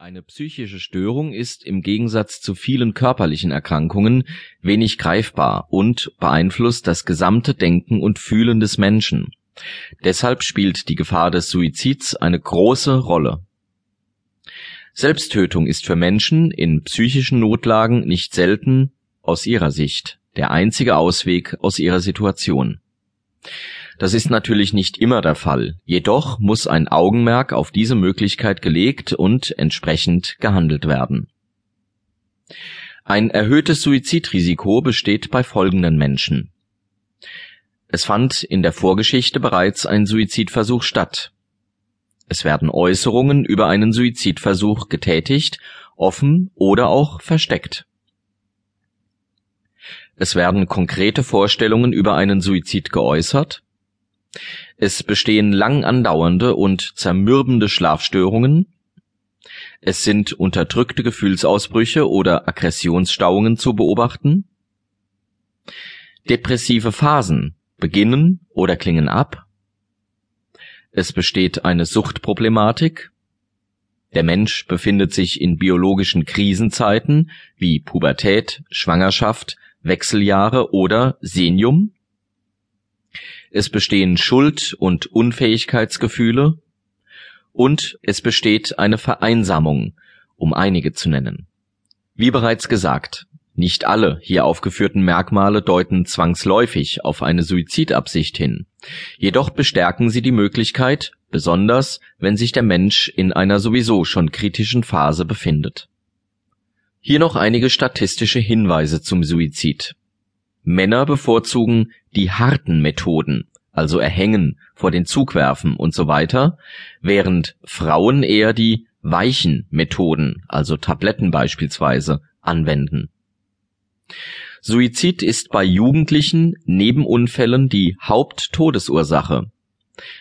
Eine psychische Störung ist im Gegensatz zu vielen körperlichen Erkrankungen wenig greifbar und beeinflusst das gesamte Denken und Fühlen des Menschen. Deshalb spielt die Gefahr des Suizids eine große Rolle. Selbsttötung ist für Menschen in psychischen Notlagen nicht selten aus ihrer Sicht der einzige Ausweg aus ihrer Situation das ist natürlich nicht immer der Fall, jedoch muss ein Augenmerk auf diese Möglichkeit gelegt und entsprechend gehandelt werden. Ein erhöhtes Suizidrisiko besteht bei folgenden Menschen. Es fand in der Vorgeschichte bereits ein Suizidversuch statt. Es werden Äußerungen über einen Suizidversuch getätigt, offen oder auch versteckt. Es werden konkrete Vorstellungen über einen Suizid geäußert, es bestehen lang andauernde und zermürbende Schlafstörungen. Es sind unterdrückte Gefühlsausbrüche oder Aggressionsstauungen zu beobachten. Depressive Phasen beginnen oder klingen ab. Es besteht eine Suchtproblematik. Der Mensch befindet sich in biologischen Krisenzeiten wie Pubertät, Schwangerschaft, Wechseljahre oder Senium. Es bestehen Schuld- und Unfähigkeitsgefühle und es besteht eine Vereinsamung, um einige zu nennen. Wie bereits gesagt, nicht alle hier aufgeführten Merkmale deuten zwangsläufig auf eine Suizidabsicht hin, jedoch bestärken sie die Möglichkeit, besonders wenn sich der Mensch in einer sowieso schon kritischen Phase befindet. Hier noch einige statistische Hinweise zum Suizid Männer bevorzugen die harten Methoden, also Erhängen, vor den Zug werfen und so weiter, während Frauen eher die weichen Methoden, also Tabletten beispielsweise, anwenden. Suizid ist bei Jugendlichen neben Unfällen die Haupttodesursache.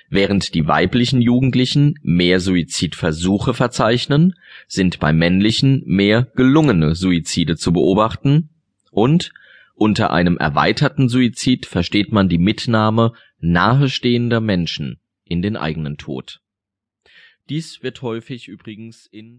Während die weiblichen Jugendlichen mehr Suizidversuche verzeichnen, sind bei männlichen mehr gelungene Suizide zu beobachten und unter einem erweiterten Suizid versteht man die Mitnahme nahestehender Menschen in den eigenen Tod. Dies wird häufig übrigens in